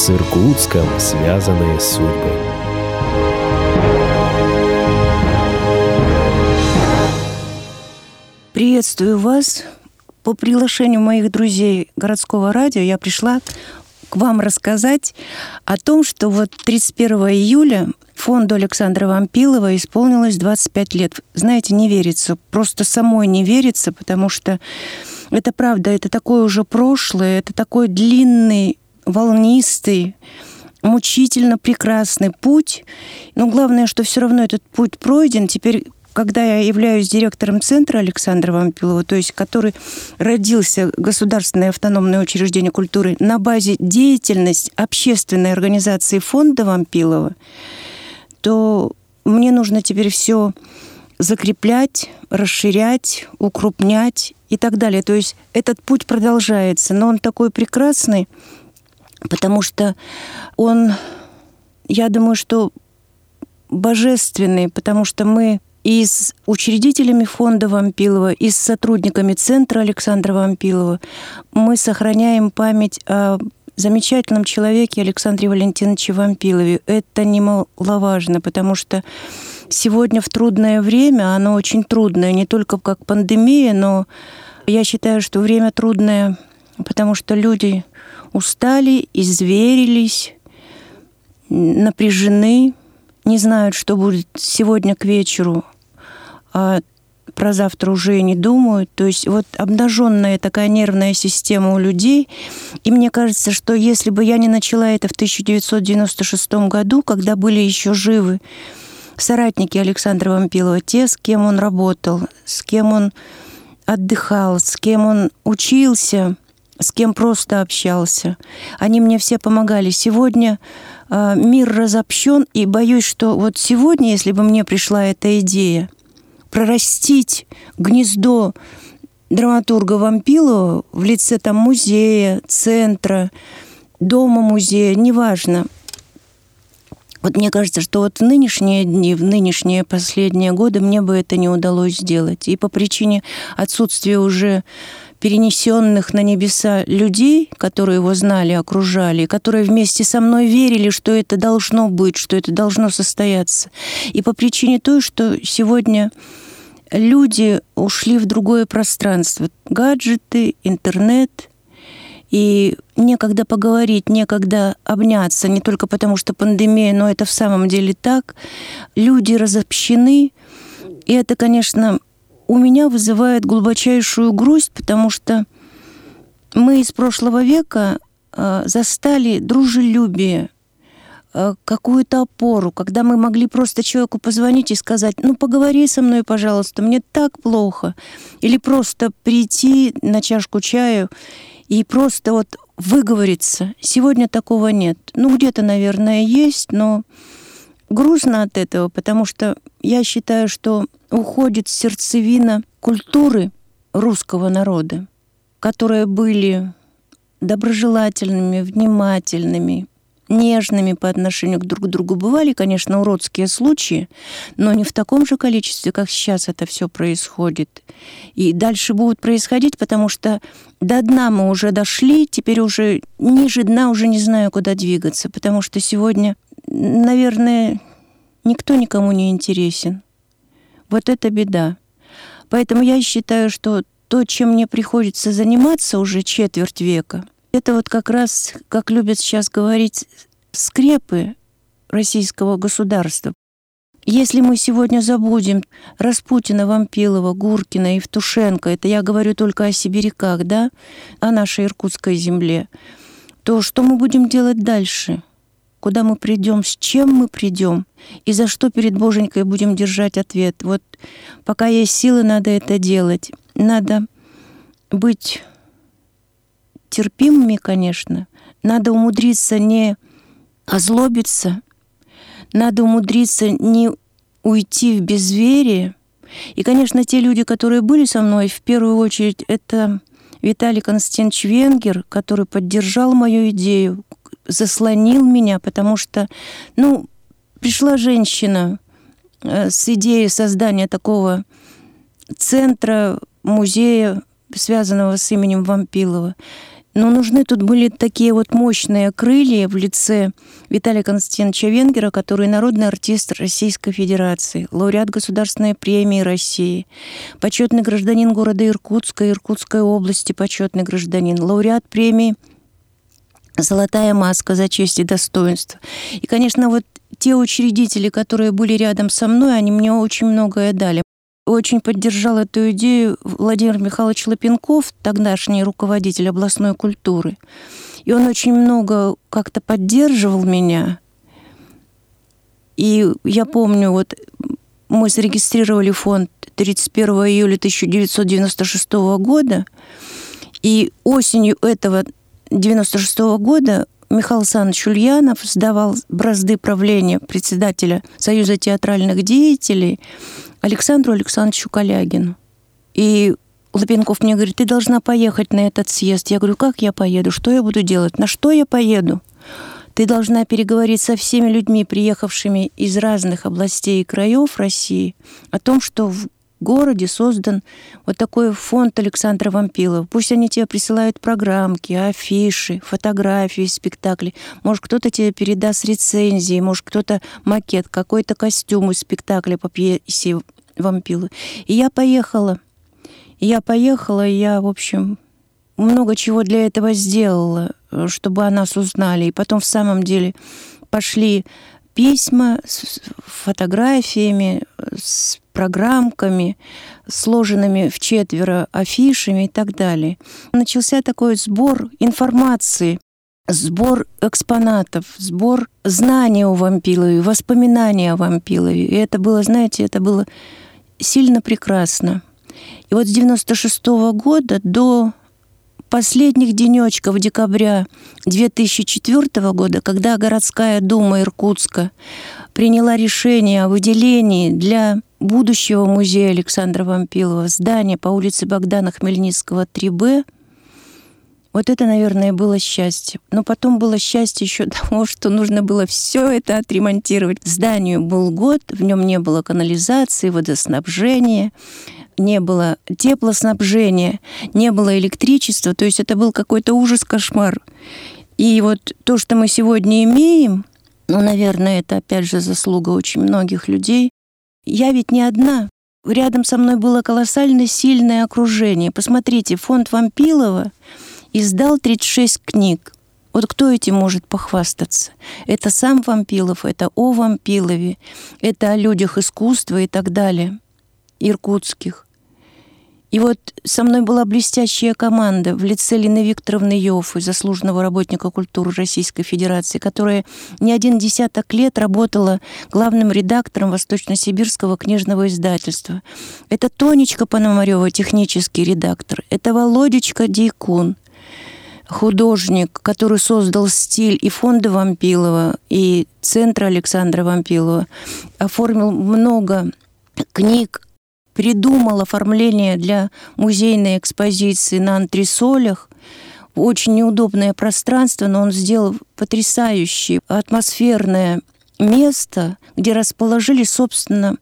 С Иркутском связанные судьбы. Приветствую вас. По приглашению моих друзей городского радио я пришла к вам рассказать о том, что вот 31 июля фонду Александра Вампилова исполнилось 25 лет. Знаете, не верится, просто самой не верится, потому что это правда, это такое уже прошлое, это такой длинный, волнистый, мучительно прекрасный путь. Но главное, что все равно этот путь пройден. Теперь когда я являюсь директором центра Александра Вампилова, то есть который родился Государственное автономное учреждение культуры на базе деятельности общественной организации фонда Вампилова, то мне нужно теперь все закреплять, расширять, укрупнять и так далее. То есть этот путь продолжается, но он такой прекрасный, потому что он, я думаю, что божественный, потому что мы и с учредителями фонда Вампилова, и с сотрудниками центра Александра Вампилова мы сохраняем память о замечательном человеке Александре Валентиновиче Вампилове. Это немаловажно, потому что сегодня в трудное время, оно очень трудное, не только как пандемия, но я считаю, что время трудное, потому что люди устали, изверились, напряжены, не знают, что будет сегодня к вечеру, а про завтра уже не думают. То есть вот обнаженная такая нервная система у людей. И мне кажется, что если бы я не начала это в 1996 году, когда были еще живы соратники Александра Вампилова, те, с кем он работал, с кем он отдыхал, с кем он учился, с кем просто общался. Они мне все помогали. Сегодня э, мир разобщен, и боюсь, что вот сегодня, если бы мне пришла эта идея, прорастить гнездо драматурга Вампилова в лице там музея, центра, дома музея, неважно. Вот мне кажется, что вот в нынешние дни, в нынешние последние годы мне бы это не удалось сделать. И по причине отсутствия уже перенесенных на небеса людей, которые его знали, окружали, которые вместе со мной верили, что это должно быть, что это должно состояться. И по причине той, что сегодня люди ушли в другое пространство. Гаджеты, интернет. И некогда поговорить, некогда обняться, не только потому, что пандемия, но это в самом деле так. Люди разобщены. И это, конечно, у меня вызывает глубочайшую грусть, потому что мы из прошлого века э, застали дружелюбие, э, какую-то опору, когда мы могли просто человеку позвонить и сказать, ну поговори со мной, пожалуйста, мне так плохо. Или просто прийти на чашку чаю и просто вот выговориться. Сегодня такого нет. Ну, где-то, наверное, есть, но грустно от этого, потому что я считаю, что уходит сердцевина культуры русского народа, которые были доброжелательными, внимательными, нежными по отношению к друг другу. Бывали, конечно, уродские случаи, но не в таком же количестве, как сейчас это все происходит. И дальше будут происходить, потому что до дна мы уже дошли, теперь уже ниже дна уже не знаю, куда двигаться, потому что сегодня, наверное, никто никому не интересен. Вот это беда. Поэтому я считаю, что то, чем мне приходится заниматься уже четверть века, это вот как раз, как любят сейчас говорить, скрепы российского государства. Если мы сегодня забудем Распутина, Вампилова, Гуркина, Евтушенко, это я говорю только о сибиряках, да, о нашей иркутской земле, то что мы будем делать дальше? Куда мы придем, с чем мы придем, и за что перед Боженькой будем держать ответ. Вот пока есть силы, надо это делать. Надо быть терпимыми, конечно. Надо умудриться не озлобиться, надо умудриться не уйти в безверие. И, конечно, те люди, которые были со мной, в первую очередь, это Виталий Константинович Венгер, который поддержал мою идею, заслонил меня, потому что, ну, пришла женщина э, с идеей создания такого центра, музея, связанного с именем Вампилова. Но нужны тут были такие вот мощные крылья в лице Виталия Константиновича Венгера, который народный артист Российской Федерации, лауреат Государственной премии России, почетный гражданин города Иркутска, Иркутской области, почетный гражданин, лауреат премии «Золотая маска» за честь и достоинство. И, конечно, вот те учредители, которые были рядом со мной, они мне очень многое дали. Очень поддержал эту идею Владимир Михайлович Лапенков, тогдашний руководитель областной культуры. И он очень много как-то поддерживал меня. И я помню, вот мы зарегистрировали фонд 31 июля 1996 года, и осенью этого 96 года Михаил Александрович Ульянов сдавал бразды правления председателя Союза театральных деятелей Александру Александровичу Калягину. И Лапенков мне говорит, ты должна поехать на этот съезд. Я говорю, как я поеду? Что я буду делать? На что я поеду? Ты должна переговорить со всеми людьми, приехавшими из разных областей и краев России, о том, что в городе создан вот такой фонд Александра Вампилова. Пусть они тебе присылают программки, афиши, фотографии, спектакли. Может, кто-то тебе передаст рецензии, может, кто-то макет, какой-то костюм из спектакля по пьесе Вампилы. И я поехала. Я поехала, и я, в общем, много чего для этого сделала, чтобы о нас узнали. И потом, в самом деле, пошли письма с фотографиями, с программками, сложенными в четверо афишами и так далее. Начался такой сбор информации, сбор экспонатов, сбор знаний о Вампилове, воспоминания о Вампилове. И это было, знаете, это было сильно прекрасно. И вот с 96 -го года до последних денечков декабря 2004 года, когда городская дума Иркутска приняла решение о выделении для будущего музея Александра Вампилова здания по улице Богдана Хмельницкого 3Б, вот это, наверное, было счастье. Но потом было счастье еще того, что нужно было все это отремонтировать. Зданию был год, в нем не было канализации, водоснабжения не было теплоснабжения, не было электричества, то есть это был какой-то ужас-кошмар. И вот то, что мы сегодня имеем, ну, наверное, это опять же заслуга очень многих людей. Я ведь не одна. Рядом со мной было колоссально сильное окружение. Посмотрите, фонд Вампилова издал 36 книг. Вот кто этим может похвастаться? Это сам Вампилов, это о Вампилове, это о людях искусства и так далее, иркутских. И вот со мной была блестящая команда в лице Лины Викторовны Йофы, заслуженного работника культуры Российской Федерации, которая не один десяток лет работала главным редактором Восточно-Сибирского книжного издательства. Это Тонечка Пономарева, технический редактор. Это Володечка Дейкун, художник, который создал стиль и фонда Вампилова, и центра Александра Вампилова, оформил много книг придумал оформление для музейной экспозиции на антресолях. Очень неудобное пространство, но он сделал потрясающее атмосферное место, где расположили, собственно,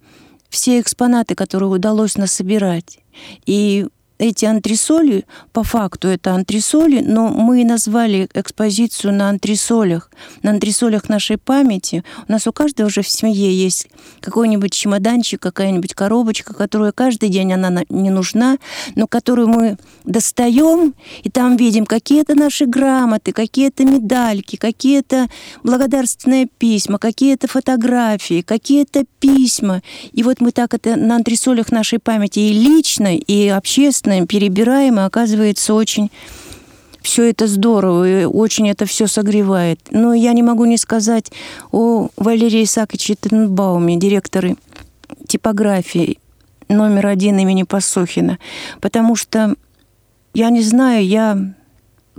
все экспонаты, которые удалось насобирать. И эти антресоли, по факту это антресоли, но мы назвали экспозицию на антресолях, на антресолях нашей памяти. У нас у каждого уже в семье есть какой-нибудь чемоданчик, какая-нибудь коробочка, которая каждый день она не нужна, но которую мы достаем, и там видим какие-то наши грамоты, какие-то медальки, какие-то благодарственные письма, какие-то фотографии, какие-то письма. И вот мы так это на антресолях нашей памяти и лично, и общественно интересное, перебираем, и оказывается очень все это здорово, и очень это все согревает. Но я не могу не сказать о Валерии Исааковиче Тенбауме, директоре типографии номер один имени Пасохина, потому что, я не знаю, я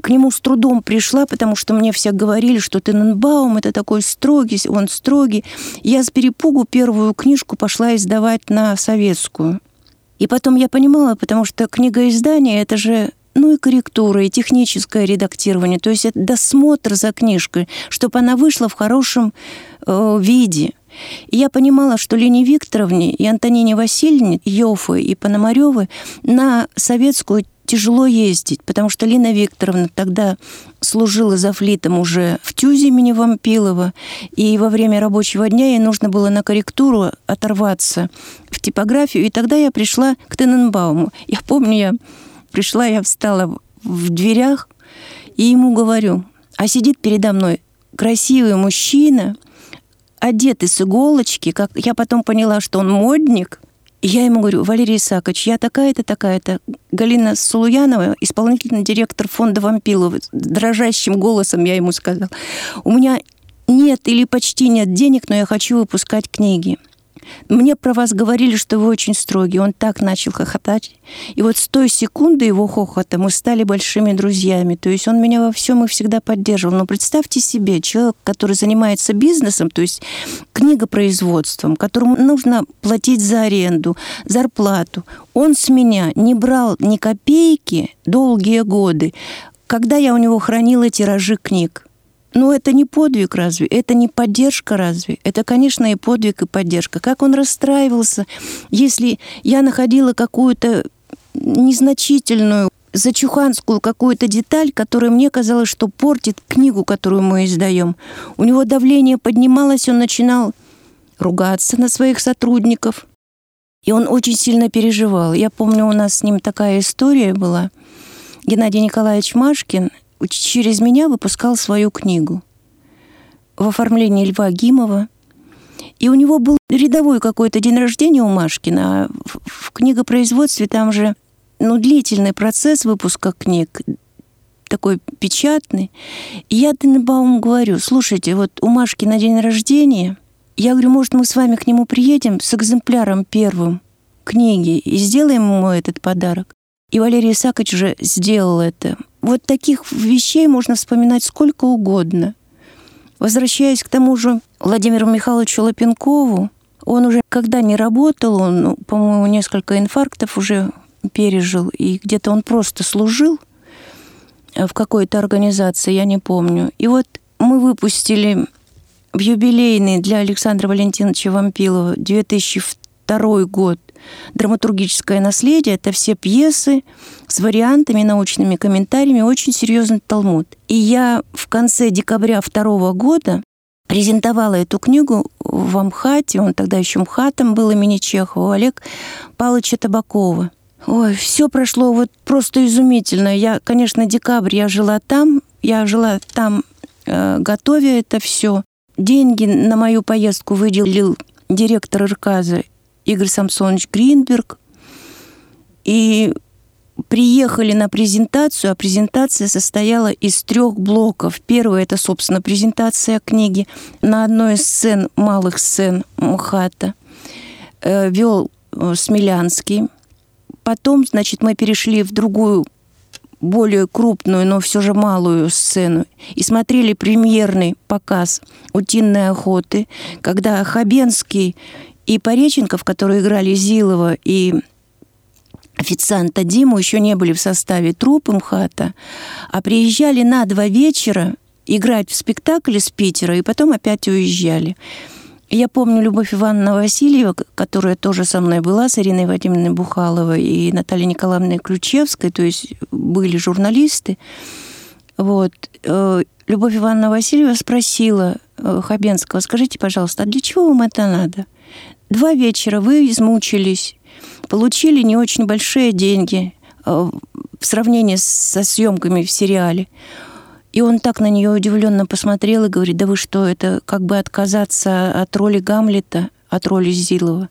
к нему с трудом пришла, потому что мне все говорили, что Тененбаум это такой строгий, он строгий. Я с перепугу первую книжку пошла издавать на советскую. И потом я понимала, потому что книга издания это же ну и корректура, и техническое редактирование, то есть это досмотр за книжкой, чтобы она вышла в хорошем э, виде. И я понимала, что Лене Викторовне и Антонине Васильевне, Йофы и Пономаревы на советскую тяжело ездить, потому что Лина Викторовна тогда служила за флитом уже в ТЮЗе имени Вампилова, и во время рабочего дня ей нужно было на корректуру оторваться в типографию, и тогда я пришла к Тененбауму. Я помню, я пришла, я встала в дверях, и ему говорю, а сидит передо мной красивый мужчина, одетый с иголочки, как я потом поняла, что он модник – я ему говорю, Валерий Исаакович, я такая-то, такая-то. Галина Сулуянова, исполнительный директор фонда Вампилова, дрожащим голосом я ему сказала, у меня нет или почти нет денег, но я хочу выпускать книги. Мне про вас говорили, что вы очень строгий. Он так начал хохотать. И вот с той секунды его хохота мы стали большими друзьями. То есть он меня во всем и всегда поддерживал. Но представьте себе, человек, который занимается бизнесом, то есть книгопроизводством, которому нужно платить за аренду, зарплату. Он с меня не брал ни копейки долгие годы, когда я у него хранила тиражи книг. Ну, это не подвиг разве? Это не поддержка разве? Это, конечно, и подвиг, и поддержка. Как он расстраивался, если я находила какую-то незначительную зачуханскую какую-то деталь, которая мне казалось, что портит книгу, которую мы издаем. У него давление поднималось, он начинал ругаться на своих сотрудников. И он очень сильно переживал. Я помню, у нас с ним такая история была. Геннадий Николаевич Машкин через меня выпускал свою книгу в оформлении Льва Гимова. И у него был рядовой какой-то день рождения у Машкина, а в книгопроизводстве там же ну, длительный процесс выпуска книг, такой печатный. И я Тенбаум говорю, слушайте, вот у Машки на день рождения, я говорю, может, мы с вами к нему приедем с экземпляром первым книги и сделаем ему этот подарок. И Валерий Исаакович уже сделал это. Вот таких вещей можно вспоминать сколько угодно. Возвращаясь к тому же Владимиру Михайловичу Лапенкову, он уже когда не работал, он, ну, по-моему, несколько инфарктов уже пережил, и где-то он просто служил э, в какой-то организации, я не помню. И вот мы выпустили в юбилейный для Александра Валентиновича Вампилова 2002 год драматургическое наследие — это все пьесы с вариантами, научными комментариями, очень серьезный талмуд. И я в конце декабря второго года презентовала эту книгу в Амхате, он тогда еще МХАТом был имени Чехова, Олег Павловича Табакова. Ой, все прошло вот просто изумительно. Я, конечно, декабрь я жила там, я жила там, э, готовя это все. Деньги на мою поездку выделил директор РКАЗа Игорь Самсонович Гринберг. И приехали на презентацию, а презентация состояла из трех блоков. Первый — это, собственно, презентация книги на одной из сцен, малых сцен МХАТа. Э, вел э, Смелянский. Потом, значит, мы перешли в другую более крупную, но все же малую сцену и смотрели премьерный показ «Утиной охоты», когда Хабенский и Пореченков, которые играли Зилова и официанта Диму, еще не были в составе труппы МХАТа, а приезжали на два вечера играть в спектакль из Питера и потом опять уезжали. Я помню Любовь Ивановна Васильева, которая тоже со мной была, с Ириной Вадимовной Бухаловой и Натальей Николаевной Ключевской, то есть были журналисты. Вот. Э, Любовь Ивановна Васильева спросила э, Хабенского, скажите, пожалуйста, а для чего вам это надо? Два вечера вы измучились, получили не очень большие деньги э, в сравнении со съемками в сериале. И он так на нее удивленно посмотрел и говорит, да вы что, это как бы отказаться от роли Гамлета, от роли Зилова.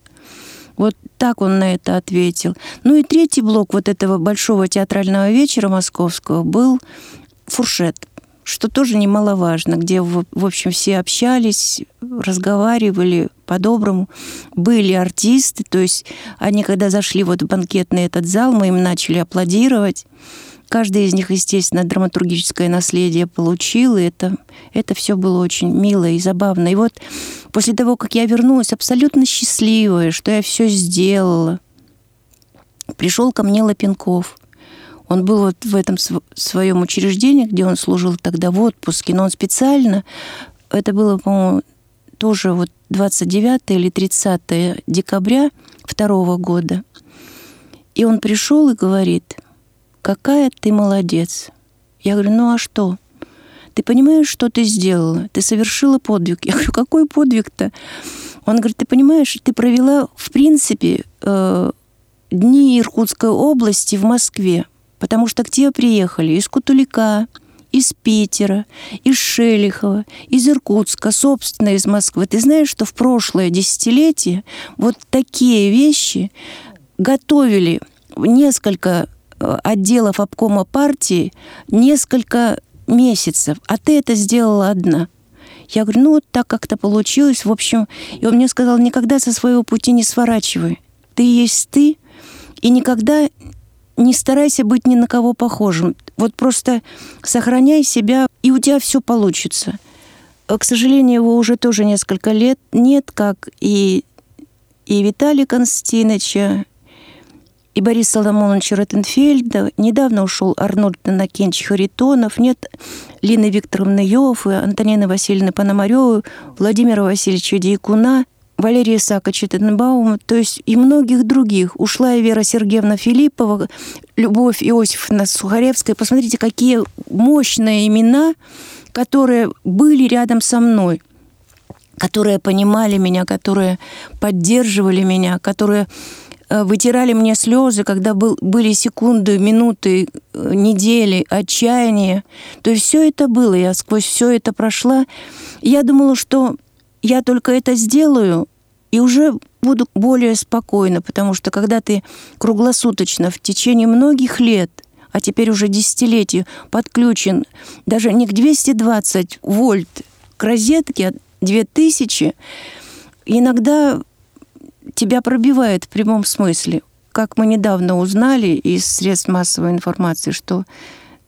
Вот так он на это ответил. Ну и третий блок вот этого большого театрального вечера московского был фуршет что тоже немаловажно, где, в, общем, все общались, разговаривали по-доброму. Были артисты, то есть они, когда зашли вот в банкетный этот зал, мы им начали аплодировать. Каждый из них, естественно, драматургическое наследие получил, и это, это все было очень мило и забавно. И вот после того, как я вернулась абсолютно счастливая, что я все сделала, пришел ко мне Лапенков – он был вот в этом своем учреждении, где он служил тогда в отпуске, но он специально, это было, по-моему, тоже вот 29 или 30 декабря второго года. И он пришел и говорит, какая ты молодец. Я говорю, ну а что? Ты понимаешь, что ты сделала? Ты совершила подвиг. Я говорю, какой подвиг-то? Он говорит, ты понимаешь, ты провела, в принципе, э, дни Иркутской области в Москве, потому что к тебе приехали из Кутулика, из Питера, из Шелихова, из Иркутска, собственно, из Москвы. Ты знаешь, что в прошлое десятилетие вот такие вещи готовили несколько э, отделов обкома партии несколько месяцев, а ты это сделала одна. Я говорю, ну вот так как-то получилось. В общем, и он мне сказал, никогда со своего пути не сворачивай. Ты есть ты, и никогда не старайся быть ни на кого похожим. Вот просто сохраняй себя, и у тебя все получится. Э, к сожалению, его уже тоже несколько лет нет, как и, и Виталия Константиновича, и Борис Соломоновича Ротенфельда. Недавно ушел Арнольд Накенч Харитонов. Нет Лины Викторовны Йов, Антонины Васильевны Пономаревой, Владимира Васильевича Дьякуна – Валерия Исааковича Тенбаума, то есть и многих других. Ушла и Вера Сергеевна Филиппова, Любовь Иосифовна Сухаревская. Посмотрите, какие мощные имена, которые были рядом со мной которые понимали меня, которые поддерживали меня, которые э, вытирали мне слезы, когда был, были секунды, минуты, э, недели, отчаяния. То есть все это было, я сквозь все это прошла. Я думала, что я только это сделаю, и уже буду более спокойна, потому что когда ты круглосуточно в течение многих лет, а теперь уже десятилетий, подключен даже не к 220 вольт к розетке, а 2000, иногда тебя пробивает в прямом смысле. Как мы недавно узнали из средств массовой информации, что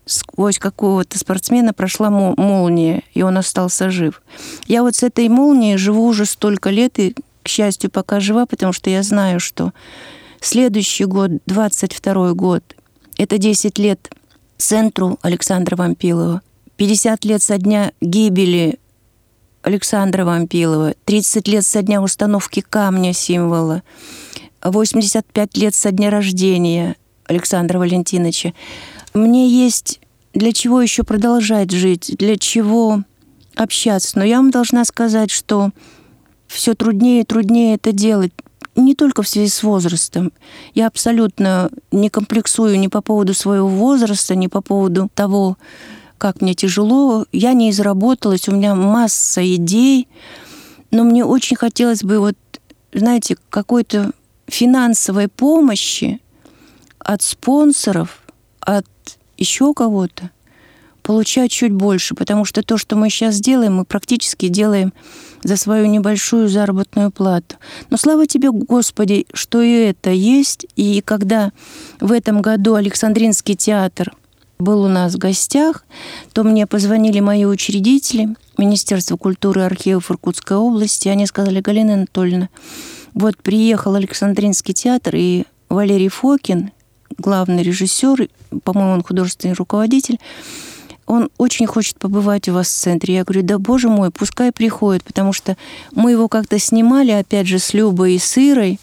сквозь какого-то спортсмена прошла молния, и он остался жив. Я вот с этой молнией живу уже столько лет, и, счастью, пока жива, потому что я знаю, что следующий год, 22 год, это 10 лет центру Александра Вампилова, 50 лет со дня гибели Александра Вампилова, 30 лет со дня установки камня символа, 85 лет со дня рождения Александра Валентиновича. Мне есть для чего еще продолжать жить, для чего общаться. Но я вам должна сказать, что все труднее и труднее это делать. Не только в связи с возрастом. Я абсолютно не комплексую ни по поводу своего возраста, ни по поводу того, как мне тяжело. Я не изработалась, у меня масса идей, но мне очень хотелось бы вот, знаете, какой-то финансовой помощи от спонсоров, от еще кого-то, получать чуть больше, потому что то, что мы сейчас делаем, мы практически делаем за свою небольшую заработную плату. Но слава тебе, Господи, что и это есть. И когда в этом году Александринский театр был у нас в гостях, то мне позвонили мои учредители, Министерство культуры и архивов Иркутской области. Они сказали, Галина Анатольевна, вот приехал Александринский театр, и Валерий Фокин, главный режиссер, по-моему, он художественный руководитель, он очень хочет побывать у вас в центре. Я говорю, да боже мой, пускай приходит, потому что мы его как-то снимали, опять же, с Любой и Сырой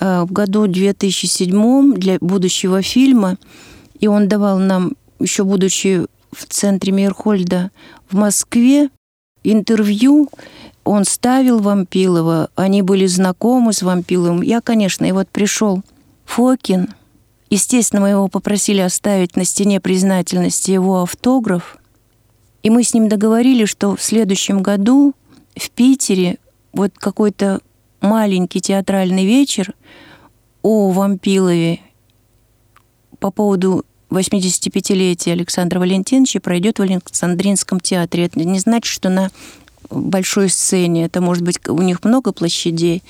э, в году 2007 для будущего фильма, и он давал нам, еще будучи в центре Мейерхольда в Москве, интервью, он ставил Вампилова, они были знакомы с Вампиловым. Я, конечно, и вот пришел Фокин – Естественно, мы его попросили оставить на стене признательности его автограф. И мы с ним договорились, что в следующем году в Питере вот какой-то маленький театральный вечер о Вампилове по поводу 85-летия Александра Валентиновича пройдет в Александринском театре. Это не значит, что на большой сцене. Это может быть у них много площадей.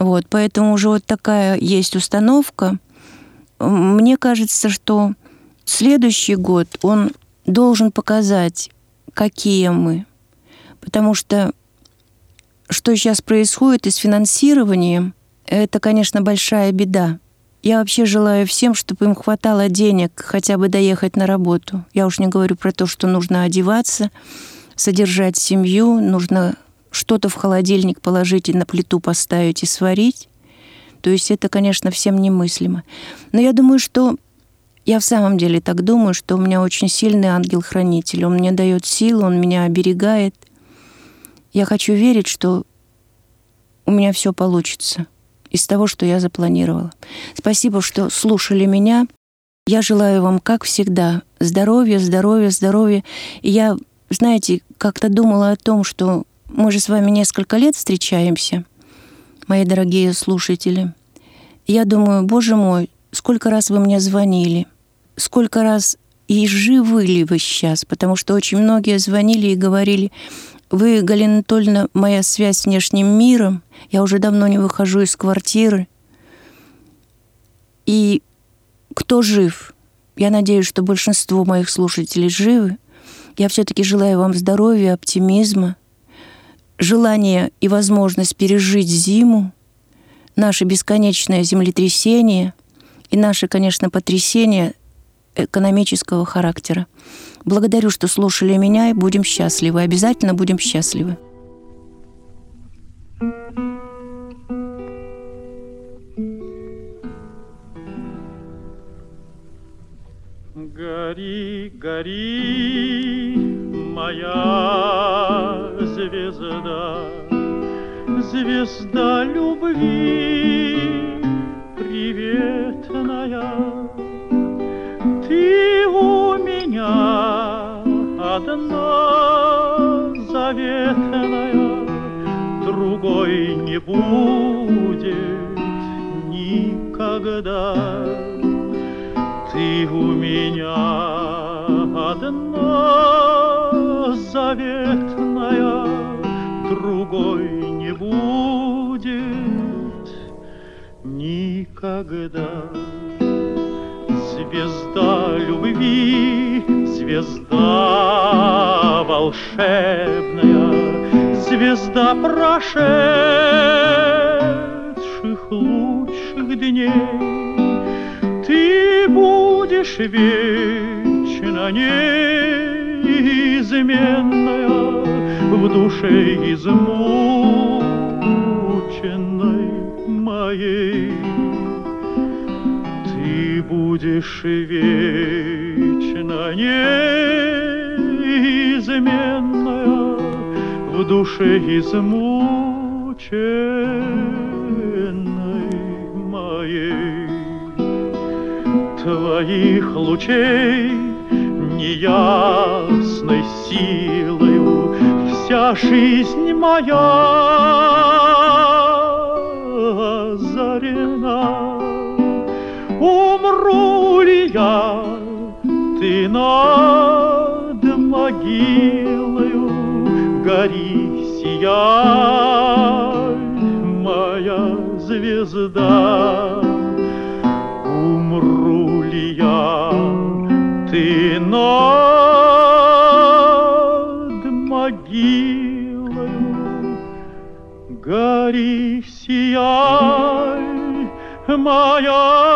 Вот, поэтому уже вот такая есть установка – мне кажется, что следующий год, он должен показать, какие мы. Потому что что сейчас происходит и с финансированием, это, конечно, большая беда. Я вообще желаю всем, чтобы им хватало денег хотя бы доехать на работу. Я уж не говорю про то, что нужно одеваться, содержать семью, нужно что-то в холодильник положить и на плиту поставить и сварить. То есть это, конечно, всем немыслимо. Но я думаю, что Я в самом деле так думаю, что у меня очень сильный ангел-хранитель. Он мне дает силу, он меня оберегает. Я хочу верить, что у меня все получится из того, что я запланировала. Спасибо, что слушали меня. Я желаю вам, как всегда, здоровья, здоровья, здоровья. И я, знаете, как-то думала о том, что мы же с вами несколько лет встречаемся, мои дорогие слушатели. Я думаю, боже мой, сколько раз вы мне звонили, сколько раз и живы ли вы сейчас, потому что очень многие звонили и говорили, вы, Галина Анатольевна, моя связь с внешним миром, я уже давно не выхожу из квартиры. И кто жив? Я надеюсь, что большинство моих слушателей живы. Я все-таки желаю вам здоровья, оптимизма, желания и возможность пережить зиму, наше бесконечное землетрясение и наше, конечно, потрясение экономического характера. Благодарю, что слушали меня, и будем счастливы. Обязательно будем счастливы. Гори, гори, моя звезда, звезда любви приветная. Ты у меня одна заветная, другой не будет никогда. Ты у меня одна заветная, другой не будет никогда. Звезда любви, звезда волшебная, звезда прошедших лучших дней ты будешь вечно неизменная в душе измученной моей. Ты будешь вечно неизменная в душе измученной моей твоих лучей неясной силою вся жизнь моя озарена. Умру ли я, ты над могилою гори, сияй, моя звезда умру ли я, ты над гори, сияй, моя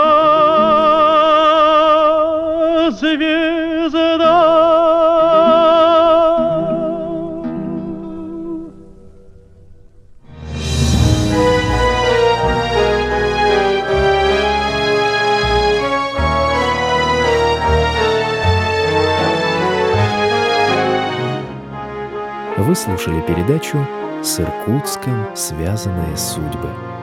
Вы слушали передачу «С Иркутском связанные судьбы».